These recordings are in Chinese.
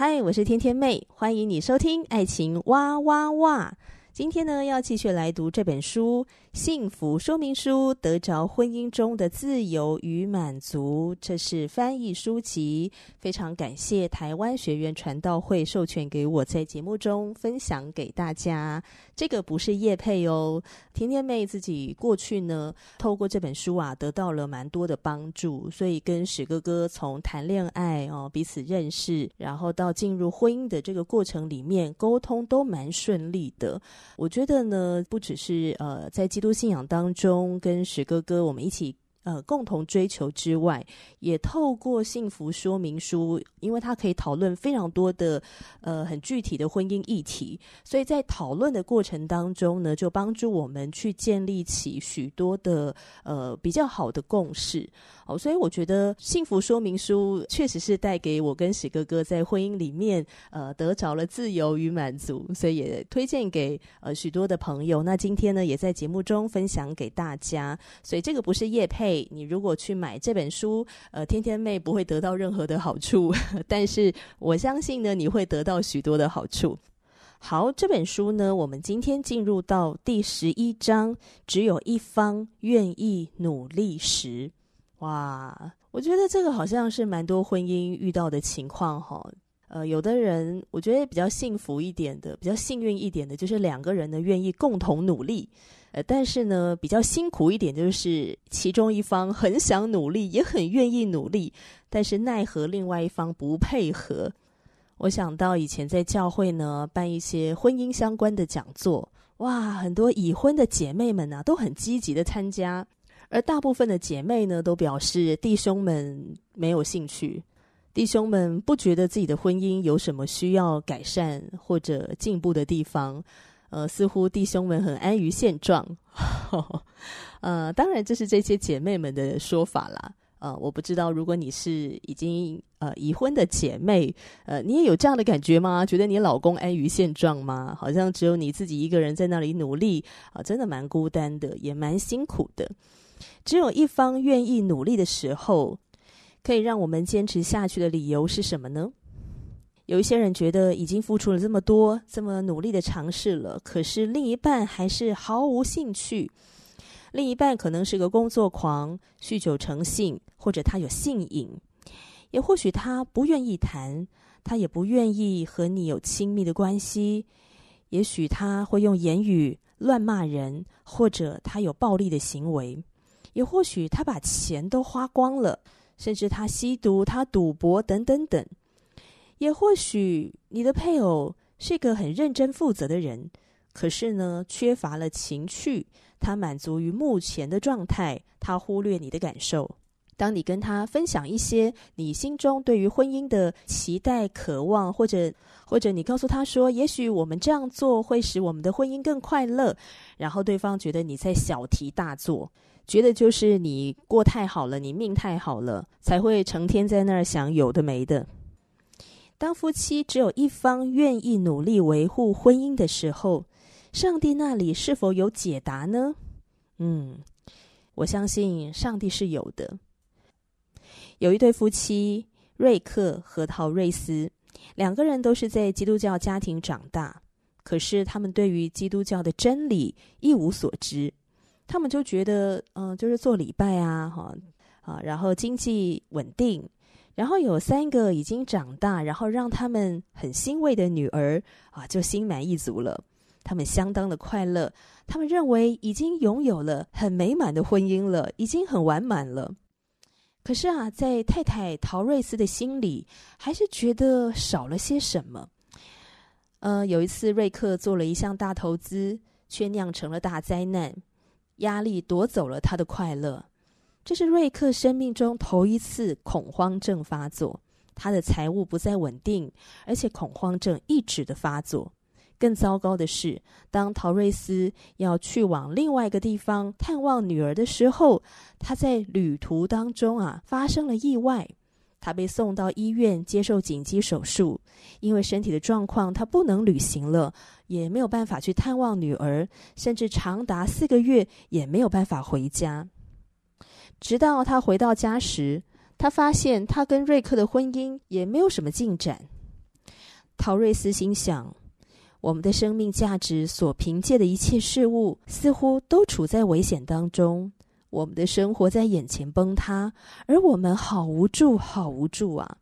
嗨，我是天天妹，欢迎你收听《爱情哇哇哇》。今天呢，要继续来读这本书。幸福说明书：得着婚姻中的自由与满足，这是翻译书籍。非常感谢台湾学员传道会授权给我在节目中分享给大家。这个不是叶配哦，甜甜妹自己过去呢，透过这本书啊，得到了蛮多的帮助，所以跟史哥哥从谈恋爱哦，彼此认识，然后到进入婚姻的这个过程里面，沟通都蛮顺利的。我觉得呢，不只是呃，在基督信仰当中，跟史哥哥我们一起呃共同追求之外，也透过幸福说明书，因为它可以讨论非常多的呃很具体的婚姻议题，所以在讨论的过程当中呢，就帮助我们去建立起许多的呃比较好的共识。哦，所以我觉得幸福说明书确实是带给我跟史哥哥在婚姻里面，呃，得着了自由与满足，所以也推荐给呃许多的朋友。那今天呢，也在节目中分享给大家。所以这个不是业配，你如果去买这本书，呃，天天妹不会得到任何的好处，但是我相信呢，你会得到许多的好处。好，这本书呢，我们今天进入到第十一章，只有一方愿意努力时。哇，我觉得这个好像是蛮多婚姻遇到的情况哈。呃，有的人我觉得比较幸福一点的，比较幸运一点的，就是两个人呢愿意共同努力。呃，但是呢，比较辛苦一点，就是其中一方很想努力，也很愿意努力，但是奈何另外一方不配合。我想到以前在教会呢办一些婚姻相关的讲座，哇，很多已婚的姐妹们啊都很积极的参加。而大部分的姐妹呢，都表示弟兄们没有兴趣，弟兄们不觉得自己的婚姻有什么需要改善或者进步的地方，呃，似乎弟兄们很安于现状。呃，当然这是这些姐妹们的说法啦。呃，我不知道如果你是已经呃已婚的姐妹，呃，你也有这样的感觉吗？觉得你老公安于现状吗？好像只有你自己一个人在那里努力啊，真的蛮孤单的，也蛮辛苦的。只有一方愿意努力的时候，可以让我们坚持下去的理由是什么呢？有一些人觉得已经付出了这么多，这么努力的尝试了，可是另一半还是毫无兴趣。另一半可能是个工作狂，酗酒成性，或者他有性瘾，也或许他不愿意谈，他也不愿意和你有亲密的关系。也许他会用言语乱骂人，或者他有暴力的行为。也或许他把钱都花光了，甚至他吸毒、他赌博等等等。也或许你的配偶是一个很认真负责的人，可是呢，缺乏了情趣，他满足于目前的状态，他忽略你的感受。当你跟他分享一些你心中对于婚姻的期待、渴望，或者或者你告诉他说，也许我们这样做会使我们的婚姻更快乐，然后对方觉得你在小题大做。觉得就是你过太好了，你命太好了，才会成天在那儿想有的没的。当夫妻只有一方愿意努力维护婚姻的时候，上帝那里是否有解答呢？嗯，我相信上帝是有的。有一对夫妻，瑞克和陶瑞斯，两个人都是在基督教家庭长大，可是他们对于基督教的真理一无所知。他们就觉得，嗯、就是做礼拜啊，哈，啊，然后经济稳定，然后有三个已经长大，然后让他们很欣慰的女儿，啊，就心满意足了。他们相当的快乐，他们认为已经拥有了很美满的婚姻了，已经很完满了。可是啊，在太太陶瑞斯的心里，还是觉得少了些什么。呃，有一次，瑞克做了一项大投资。却酿成了大灾难。压力夺走了他的快乐。这是瑞克生命中头一次恐慌症发作。他的财务不再稳定，而且恐慌症一直的发作。更糟糕的是，当陶瑞斯要去往另外一个地方探望女儿的时候，他在旅途当中啊发生了意外，他被送到医院接受紧急手术。因为身体的状况，他不能旅行了，也没有办法去探望女儿，甚至长达四个月也没有办法回家。直到他回到家时，他发现他跟瑞克的婚姻也没有什么进展。陶瑞斯心想。我们的生命价值所凭借的一切事物，似乎都处在危险当中。我们的生活在眼前崩塌，而我们好无助，好无助啊！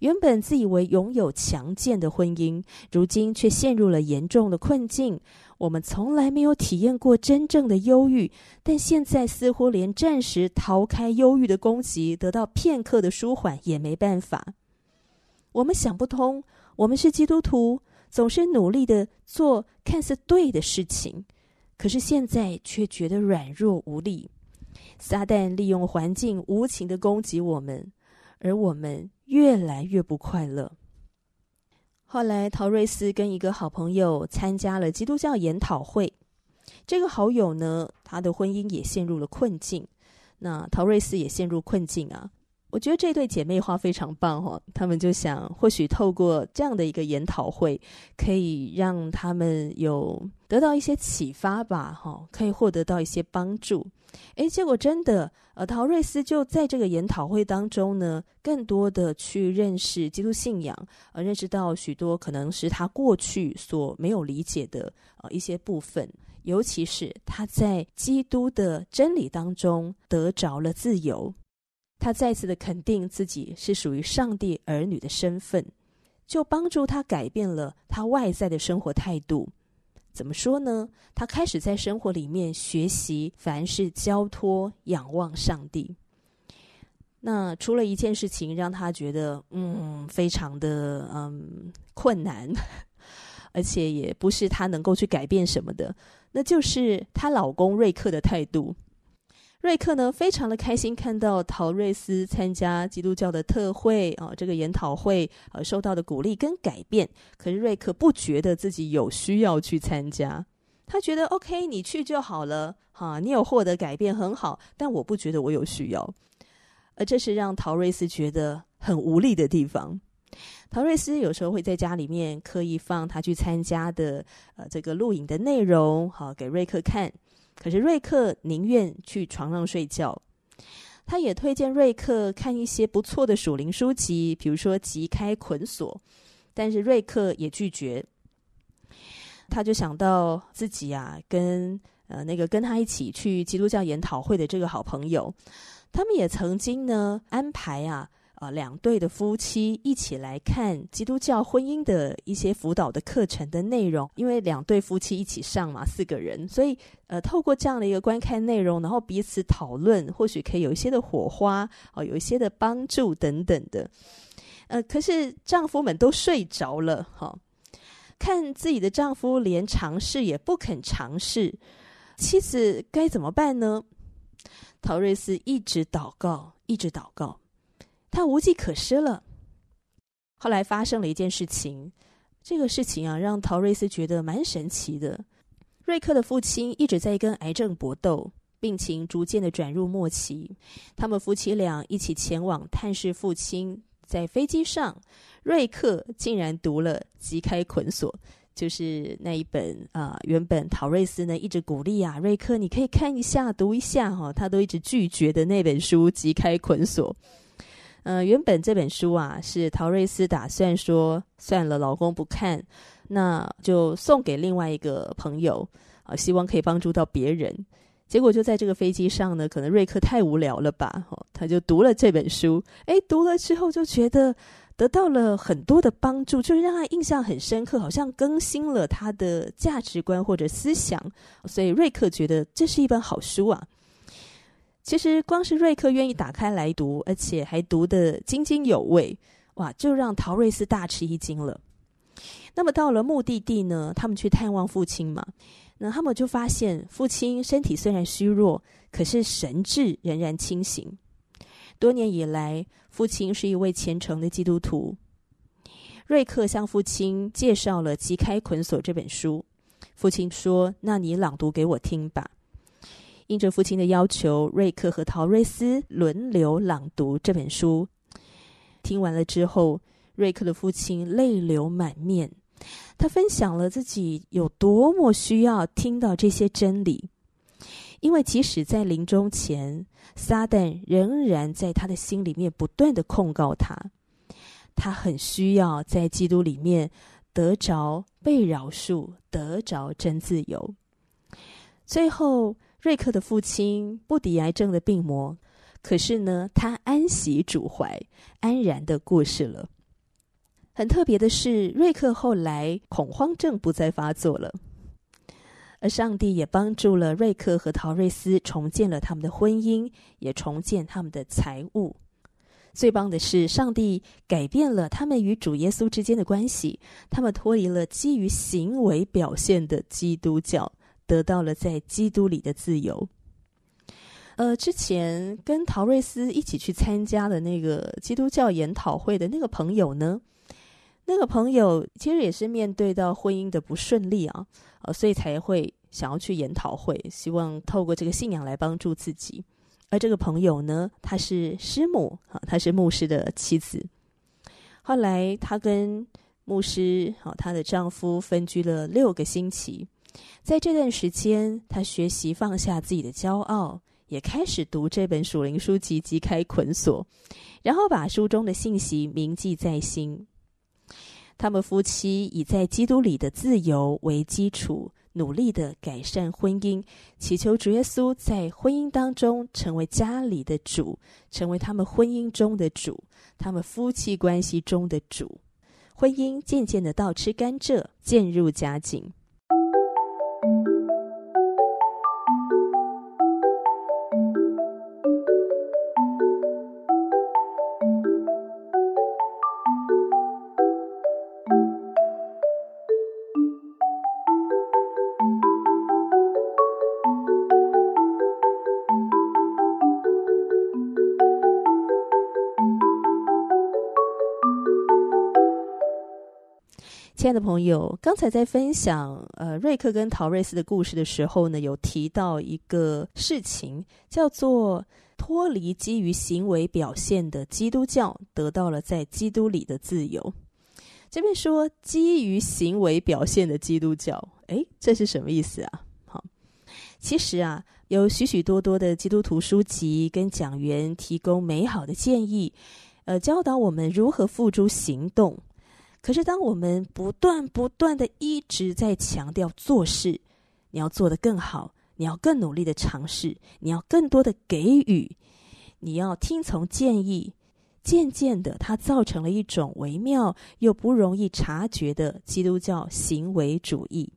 原本自以为拥有强健的婚姻，如今却陷入了严重的困境。我们从来没有体验过真正的忧郁，但现在似乎连暂时逃开忧郁的攻击，得到片刻的舒缓也没办法。我们想不通，我们是基督徒。总是努力的做看似对的事情，可是现在却觉得软弱无力。撒旦利用环境无情的攻击我们，而我们越来越不快乐。后来，陶瑞斯跟一个好朋友参加了基督教研讨会。这个好友呢，他的婚姻也陷入了困境。那陶瑞斯也陷入困境啊。我觉得这对姐妹花非常棒哈，他们就想，或许透过这样的一个研讨会，可以让他们有得到一些启发吧，哈，可以获得到一些帮助。诶，结果真的，呃，陶瑞斯就在这个研讨会当中呢，更多的去认识基督信仰，呃，认识到许多可能是他过去所没有理解的呃一些部分，尤其是他在基督的真理当中得着了自由。他再次的肯定自己是属于上帝儿女的身份，就帮助他改变了他外在的生活态度。怎么说呢？他开始在生活里面学习，凡事交托、仰望上帝。那除了一件事情让他觉得嗯非常的嗯困难，而且也不是他能够去改变什么的，那就是她老公瑞克的态度。瑞克呢，非常的开心看到陶瑞斯参加基督教的特会啊，这个研讨会呃，受到的鼓励跟改变。可是瑞克不觉得自己有需要去参加，他觉得 OK，你去就好了，哈，你有获得改变很好，但我不觉得我有需要。而这是让陶瑞斯觉得很无力的地方。陶瑞斯有时候会在家里面刻意放他去参加的呃这个录影的内容，好给瑞克看。可是瑞克宁愿去床上睡觉，他也推荐瑞克看一些不错的属灵书籍，比如说《即开捆锁》，但是瑞克也拒绝。他就想到自己啊，跟呃那个跟他一起去基督教研讨会的这个好朋友，他们也曾经呢安排啊。啊，两对的夫妻一起来看基督教婚姻的一些辅导的课程的内容，因为两对夫妻一起上嘛，四个人，所以呃，透过这样的一个观看内容，然后彼此讨论，或许可以有一些的火花，哦，有一些的帮助等等的。呃，可是丈夫们都睡着了，哈、看自己的丈夫连尝试也不肯尝试，妻子该怎么办呢？陶瑞斯一直祷告，一直祷告。他无计可施了。后来发生了一件事情，这个事情啊，让陶瑞斯觉得蛮神奇的。瑞克的父亲一直在跟癌症搏斗，病情逐渐的转入末期。他们夫妻俩一起前往探视父亲，在飞机上，瑞克竟然读了《即开捆锁》，就是那一本啊、原本陶瑞斯呢一直鼓励啊，瑞克你可以看一下、读一下哈、他都一直拒绝的那本书《即开捆锁》。呃，原本这本书啊，是陶瑞斯打算说算了，老公不看，那就送给另外一个朋友啊，希望可以帮助到别人。结果就在这个飞机上呢，可能瑞克太无聊了吧，哦，他就读了这本书。诶，读了之后就觉得得到了很多的帮助，就是让他印象很深刻，好像更新了他的价值观或者思想。所以瑞克觉得这是一本好书啊。其实光是瑞克愿意打开来读，而且还读得津津有味，哇，就让陶瑞斯大吃一惊了。那么到了目的地呢，他们去探望父亲嘛。那他们就发现，父亲身体虽然虚弱，可是神志仍然清醒。多年以来，父亲是一位虔诚的基督徒。瑞克向父亲介绍了《吉开捆锁》这本书。父亲说：“那你朗读给我听吧。”应着父亲的要求，瑞克和陶瑞斯轮流朗读这本书。听完了之后，瑞克的父亲泪流满面。他分享了自己有多么需要听到这些真理，因为即使在临终前，撒旦仍然在他的心里面不断地控告他。他很需要在基督里面得着被饶恕，得着真自由。最后，瑞克的父亲不敌癌症的病魔，可是呢，他安息主怀，安然的过世了。很特别的是，瑞克后来恐慌症不再发作了，而上帝也帮助了瑞克和陶瑞斯重建了他们的婚姻，也重建他们的财务。最棒的是，上帝改变了他们与主耶稣之间的关系，他们脱离了基于行为表现的基督教，得到了在基督里的自由。呃，之前跟陶瑞斯一起去参加的那个基督教研讨会的那个朋友呢，那个朋友其实也是面对到婚姻的不顺利啊，呃，所以才会想要去研讨会，希望透过这个信仰来帮助自己。而这个朋友呢，她是师母啊，她是牧师的妻子。后来她跟牧师好，她的丈夫分居了六个星期，在这段时间，他学习放下自己的骄傲，也开始读这本属灵书籍《击开捆锁》，然后把书中的信息铭记在心。他们夫妻以在基督里的自由为基础，努力的改善婚姻，祈求主耶稣在婚姻当中成为家里的主，成为他们婚姻中的主，他们夫妻关系中的主。婚姻渐渐的倒吃甘蔗，渐入佳境。亲爱的朋友，刚才在分享呃瑞克跟陶瑞斯的故事的时候呢，有提到一个事情，叫做脱离基于行为表现的基督教，得到了在基督里的自由。这边说基于行为表现的基督教，诶，这是什么意思啊？好，其实啊，有许许多多的基督徒书籍跟讲员提供美好的建议，呃，教导我们如何付诸行动。可是，当我们不断不断的一直在强调做事，你要做得更好，你要更努力的尝试，你要更多的给予，你要听从建议，渐渐的，它造成了一种微妙又不容易察觉的基督教行为主义。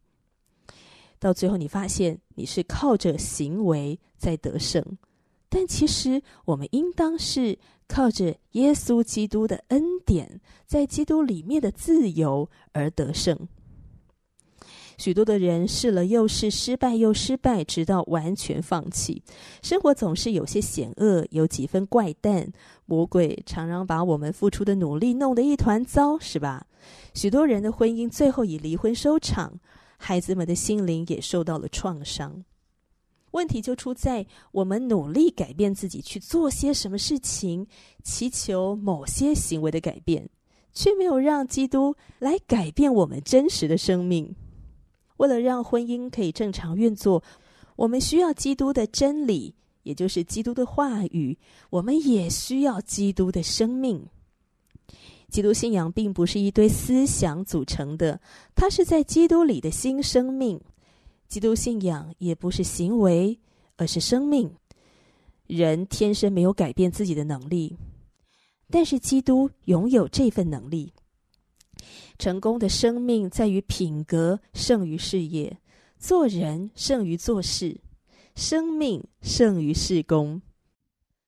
到最后，你发现你是靠着行为在得胜，但其实我们应当是。靠着耶稣基督的恩典，在基督里面的自由而得胜。许多的人试了又试，失败又失败，直到完全放弃。生活总是有些险恶，有几分怪诞。魔鬼常常把我们付出的努力弄得一团糟，是吧？许多人的婚姻最后以离婚收场，孩子们的心灵也受到了创伤。问题就出在我们努力改变自己，去做些什么事情，祈求某些行为的改变，却没有让基督来改变我们真实的生命。为了让婚姻可以正常运作，我们需要基督的真理，也就是基督的话语。我们也需要基督的生命。基督信仰并不是一堆思想组成的，它是在基督里的新生命。基督信仰也不是行为，而是生命。人天生没有改变自己的能力，但是基督拥有这份能力。成功的生命在于品格胜于事业，做人胜于做事，生命胜于事工。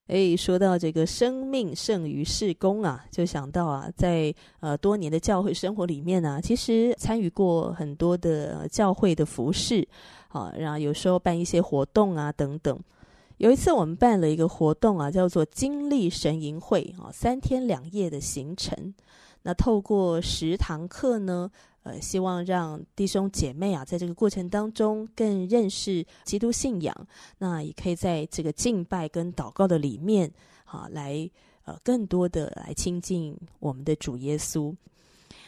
哎，说到这个生命胜于事工啊，就想到啊，在呃多年的教会生活里面呢、啊，其实参与过很多的教会的服事，啊，然后有时候办一些活动啊等等。有一次我们办了一个活动啊，叫做“经历神营会”啊，三天两夜的行程。那透过十堂课呢，呃，希望让弟兄姐妹啊，在这个过程当中更认识基督信仰。那也可以在这个敬拜跟祷告的里面，啊，来呃更多的来亲近我们的主耶稣。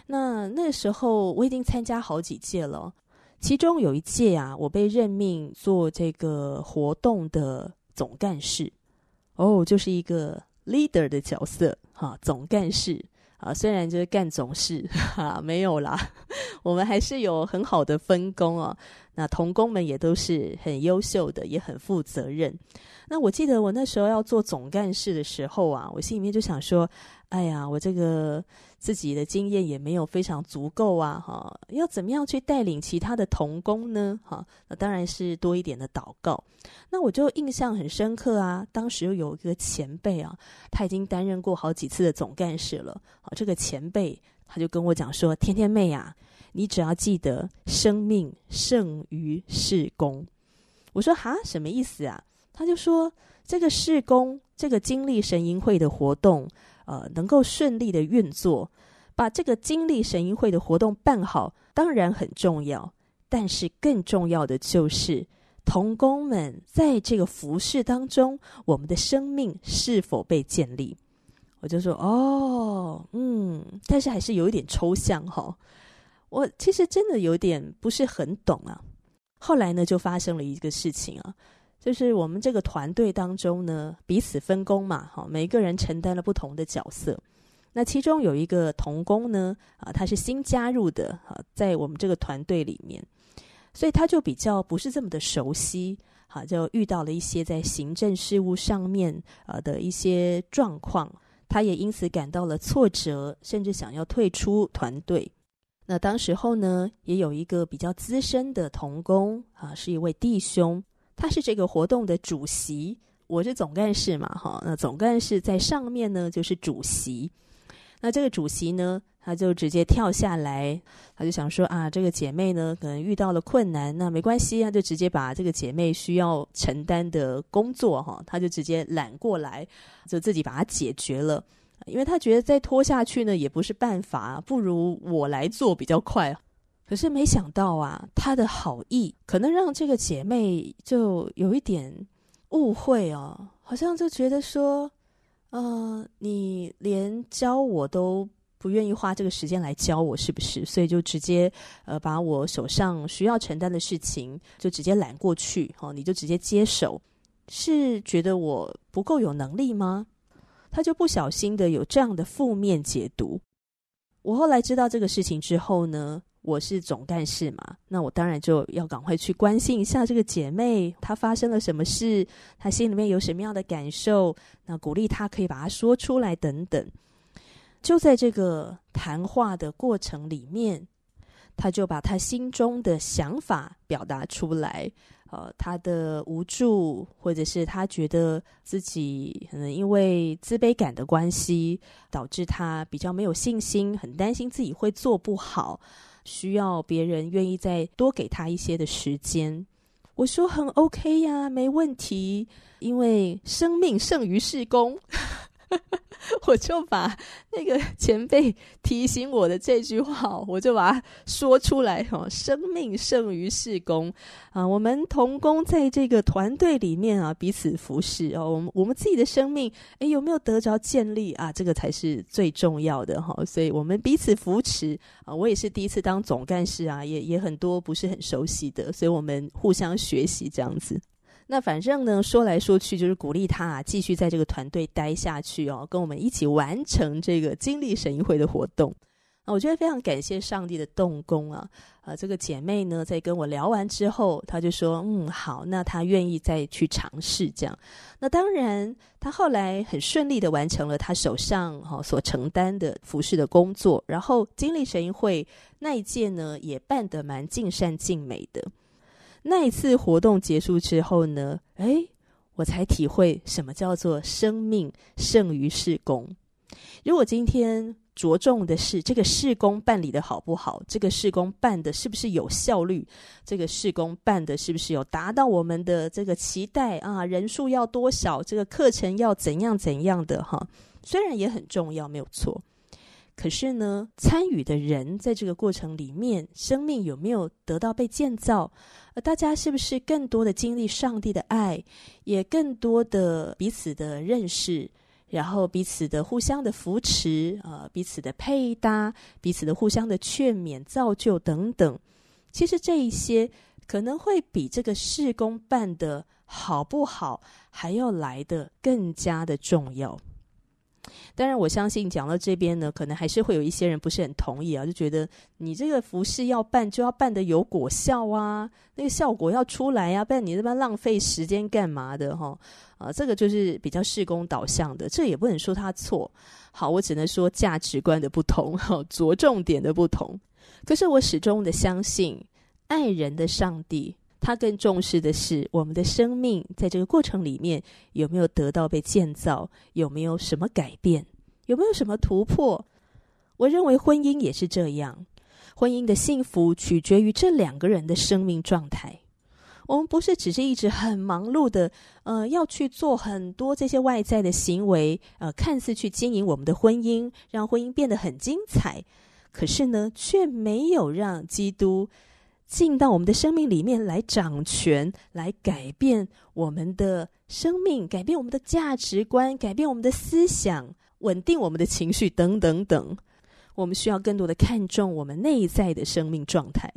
那那时候我已经参加好几届了，其中有一届啊，我被任命做这个活动的总干事，哦，就是一个 leader 的角色，哈，总干事。啊，虽然就是干总事，哈，没有啦，我们还是有很好的分工哦。那同工们也都是很优秀的，也很负责任。那我记得我那时候要做总干事的时候啊，我心里面就想说，哎呀，我这个。自己的经验也没有非常足够啊，哈，要怎么样去带领其他的同工呢？哈，那当然是多一点的祷告。那我就印象很深刻啊，当时有一个前辈啊，他已经担任过好几次的总干事了。啊，这个前辈他就跟我讲说：“天天妹啊，你只要记得生命胜于事工。”我说：“哈，什么意思啊？”他就说：“这个事工，这个经历神营会的活动。”呃，能够顺利的运作，把这个精力神营会的活动办好，当然很重要。但是更重要的就是，同工们在这个服事当中，我们的生命是否被建立？我就说，哦，嗯，但是还是有一点抽象哈、我其实真的有点不是很懂啊。后来呢，就发生了一个事情啊。就是我们这个团队当中呢，彼此分工嘛，哈，每一个人承担了不同的角色。那其中有一个童工呢，啊，他是新加入的，啊，在我们这个团队里面，所以他就比较不是这么的熟悉，哈，就遇到了一些在行政事务上面啊的一些状况，他也因此感到了挫折，甚至想要退出团队。那当时候呢，也有一个比较资深的童工，啊，是一位弟兄。他是这个活动的主席，我是总干事嘛，哈。那总干事在上面呢，就是主席。那这个主席呢，他就直接跳下来，他就想说啊，这个姐妹呢，可能遇到了困难，那没关系他，就直接把这个姐妹需要承担的工作，哈，他就直接揽过来，就自己把它解决了。因为他觉得再拖下去呢，也不是办法，不如我来做比较快。可是没想到啊，他的好意可能让这个姐妹就有一点误会哦，好像就觉得说，嗯、呃，你连教我都不愿意花这个时间来教我，是不是？所以就直接呃把我手上需要承担的事情就直接揽过去，哦，你就直接接手，是觉得我不够有能力吗？他就不小心的有这样的负面解读。我后来知道这个事情之后呢，我是总干事嘛，那我当然就要赶快去关心一下这个姐妹，她发生了什么事，她心里面有什么样的感受，那鼓励她可以把它说出来等等。就在这个谈话的过程里面，她就把她心中的想法表达出来，呃，她的无助，或者是她觉得自己可能因为自卑感的关系，导致她比较没有信心，很担心自己会做不好。需要别人愿意再多给他一些的时间，我说很 OK 呀，没问题，因为生命胜于事工。我就把那个前辈提醒我的这句话，我就把它说出来哦。生命胜于事工啊！我们同工在这个团队里面啊，彼此服侍哦。我们我们自己的生命，诶，有没有得着建立啊？这个才是最重要的哈。所以我们彼此扶持啊。我也是第一次当总干事啊，也也很多不是很熟悉的，所以我们互相学习这样子。那反正呢，说来说去就是鼓励他啊，继续在这个团队待下去哦，跟我们一起完成这个经历神营会的活动。啊，我觉得非常感谢上帝的动工啊！啊，这个姐妹呢，在跟我聊完之后，她就说：“嗯，好，那她愿意再去尝试这样。”那当然，她后来很顺利的完成了她手上哈所承担的服事的工作，然后经历神营会那一届呢，也办得蛮尽善尽美的。那一次活动结束之后呢，诶，我才体会什么叫做生命胜于事工。如果今天着重的是这个事工办理的好不好，这个事工办的是不是有效率，这个事工办的是不是有达到我们的这个期待啊？人数要多少？这个课程要怎样怎样的哈？虽然也很重要，没有错。可是呢，参与的人在这个过程里面，生命有没有得到被建造？呃大家是不是更多的经历上帝的爱，也更多的彼此的认识，然后彼此的互相的扶持，呃，彼此的配搭，彼此的互相的劝勉、造就等等。其实这一些可能会比这个事工办的好不好，还要来得更加的重要。当然，我相信讲到这边呢，可能还是会有一些人不是很同意啊，就觉得你这个服事要办，就要办得有果效啊，那个效果要出来呀，不然你这边浪费时间干嘛的哈？啊，这个就是比较事工导向的，这也不能说他错。好，我只能说价值观的不同，哈，着重点的不同。可是我始终的相信，爱人的上帝。他更重视的是我们的生命，在这个过程里面有没有得到被建造，有没有什么改变，有没有什么突破？我认为婚姻也是这样，婚姻的幸福取决于这两个人的生命状态。我们不是只是一直很忙碌的，呃，要去做很多这些外在的行为，呃，看似去经营我们的婚姻，让婚姻变得很精彩，可是呢，却没有让基督。进到我们的生命里面来掌权，来改变我们的生命，改变我们的价值观，改变我们的思想，稳定我们的情绪，等等等。我们需要更多的看重我们内在的生命状态。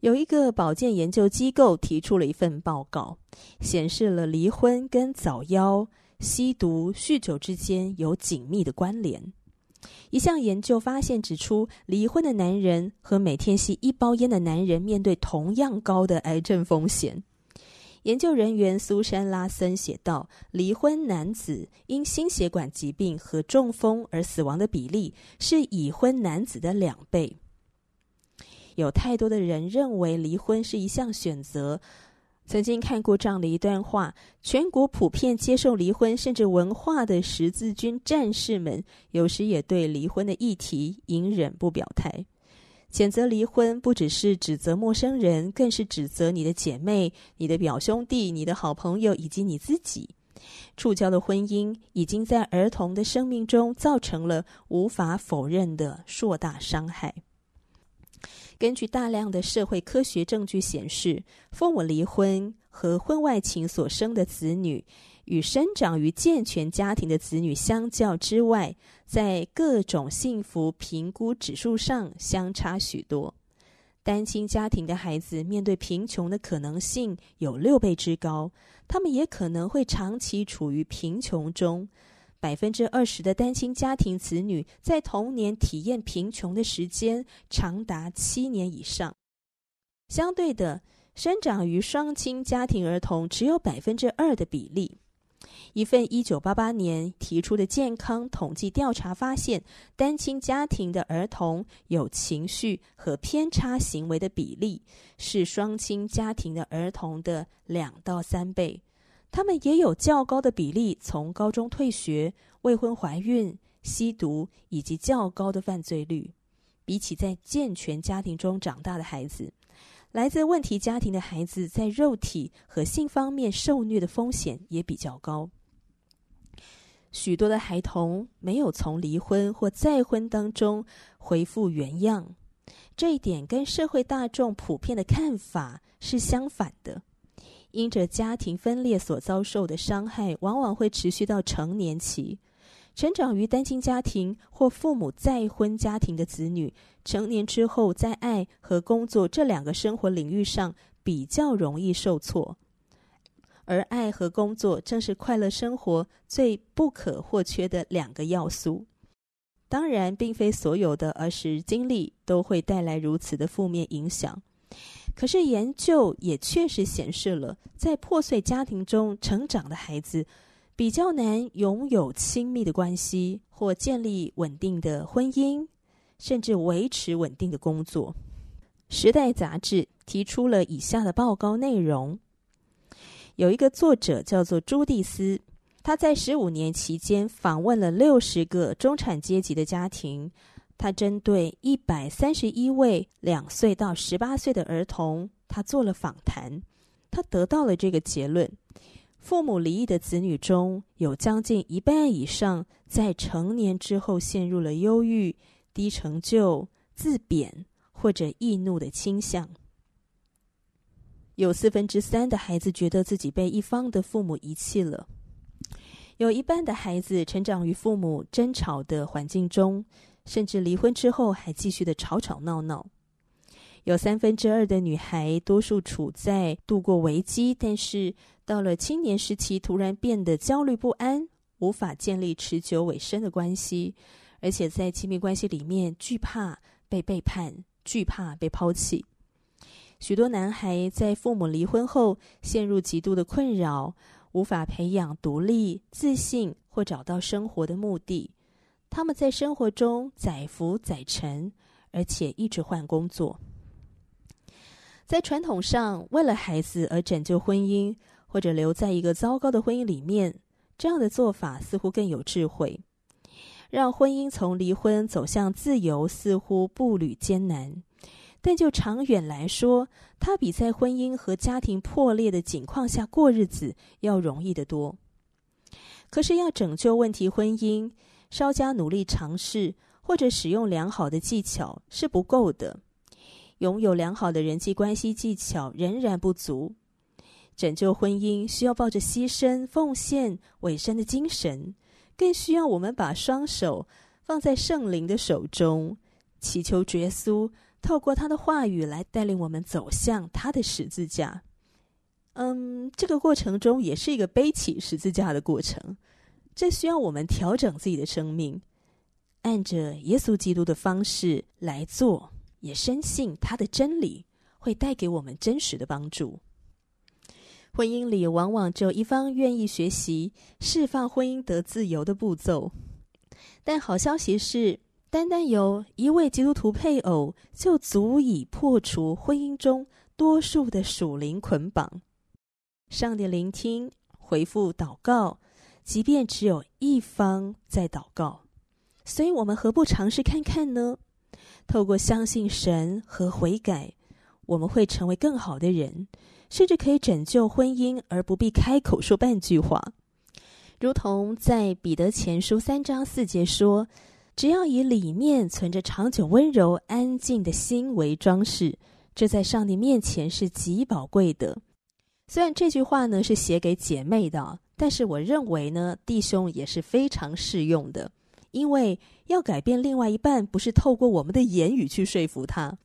有一个保健研究机构提出了一份报告，显示了离婚跟早夭、吸毒、酗酒之间有紧密的关联。一项研究发现指出，离婚的男人和每天吸一包烟的男人面对同样高的癌症风险。研究人员苏珊·拉森写道：“离婚男子因心血管疾病和中风而死亡的比例是已婚男子的两倍。”有太多的人认为离婚是一项选择。曾经看过这样的一段话：全国普遍接受离婚，甚至文化的十字军战士们，有时也对离婚的议题隐忍不表态。谴责离婚，不只是指责陌生人，更是指责你的姐妹、你的表兄弟、你的好朋友以及你自己。触礁的婚姻已经在儿童的生命中造成了无法否认的硕大伤害。根据大量的社会科学证据显示，父母离婚和婚外情所生的子女，与生长于健全家庭的子女相较之外，在各种幸福评估指数上相差许多。单亲家庭的孩子面对贫穷的可能性有六倍之高，他们也可能会长期处于贫穷中。百分之二十的单亲家庭子女在童年体验贫穷的时间长达七年以上。相对的，生长于双亲家庭儿童只有百分之二的比例。一份一九八八年提出的健康统计调查发现，单亲家庭的儿童有情绪和偏差行为的比例是双亲家庭的儿童的两到三倍。他们也有较高的比例从高中退学、未婚怀孕、吸毒以及较高的犯罪率。比起在健全家庭中长大的孩子，来自问题家庭的孩子在肉体和性方面受虐的风险也比较高。许多的孩童没有从离婚或再婚当中恢复原样，这一点跟社会大众普遍的看法是相反的。因着家庭分裂所遭受的伤害，往往会持续到成年期。成长于单亲家庭或父母再婚家庭的子女，成年之后在爱和工作这两个生活领域上比较容易受挫。而爱和工作正是快乐生活最不可或缺的两个要素。当然，并非所有的儿时经历都会带来如此的负面影响。可是研究也确实显示了，在破碎家庭中成长的孩子，比较难拥有亲密的关系，或建立稳定的婚姻，甚至维持稳定的工作。《时代》杂志提出了以下的报告内容：有一个作者叫做朱蒂斯，他在十五年期间访问了六十个中产阶级的家庭。他针对一百三十一位两岁到十八岁的儿童，他做了访谈。他得到了这个结论：父母离异的子女中有将近一半以上，在成年之后陷入了忧郁、低成就、自贬或者易怒的倾向。有四分之三的孩子觉得自己被一方的父母遗弃了。有一半的孩子成长于父母争吵的环境中。甚至离婚之后还继续的吵吵闹闹，有三分之二的女孩多数处在度过危机，但是到了青年时期突然变得焦虑不安，无法建立持久委身的关系，而且在亲密关系里面惧怕被背叛，惧怕被抛弃。许多男孩在父母离婚后陷入极度的困扰，无法培养独立、自信或找到生活的目的。他们在生活中载浮载沉，而且一直换工作。在传统上，为了孩子而拯救婚姻，或者留在一个糟糕的婚姻里面，这样的做法似乎更有智慧。让婚姻从离婚走向自由，似乎步履艰难，但就长远来说，它比在婚姻和家庭破裂的境况下过日子要容易得多。可是，要拯救问题婚姻，稍加努力尝试，或者使用良好的技巧是不够的。拥有良好的人际关系技巧仍然不足。拯救婚姻需要抱着牺牲、奉献、委身的精神，更需要我们把双手放在圣灵的手中，祈求耶稣透过他的话语来带领我们走向他的十字架。嗯，这个过程中也是一个背起十字架的过程。这需要我们调整自己的生命，按着耶稣基督的方式来做，也深信他的真理会带给我们真实的帮助。婚姻里往往只有一方愿意学习释放婚姻得自由的步骤，但好消息是，单单有一位基督徒配偶就足以破除婚姻中多数的属灵捆绑。上帝聆听，回复祷告。即便只有一方在祷告，所以我们何不尝试看看呢？透过相信神和悔改，我们会成为更好的人，甚至可以拯救婚姻而不必开口说半句话。如同在彼得前书三章四节说：“只要以里面存着长久温柔安静的心为装饰，这在上帝面前是极宝贵的。”虽然这句话呢是写给姐妹的。但是我认为呢，弟兄也是非常适用的，因为要改变另外一半，不是透过我们的言语去说服他。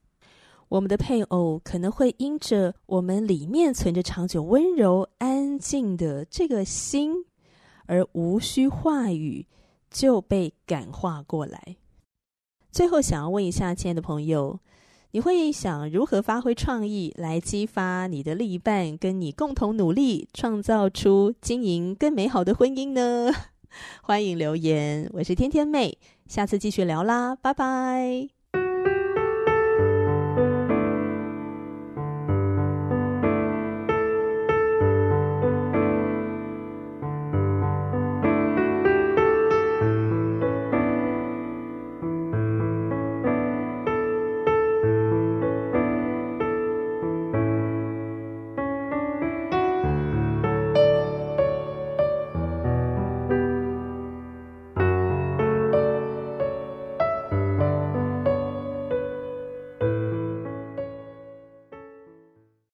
我们的配偶可能会因着我们里面存着长久温柔安静的这个心，而无需话语就被感化过来。最后，想要问一下亲爱的朋友。你会想如何发挥创意来激发你的另一半，跟你共同努力，创造出经营更美好的婚姻呢？欢迎留言，我是天天妹，下次继续聊啦，拜拜。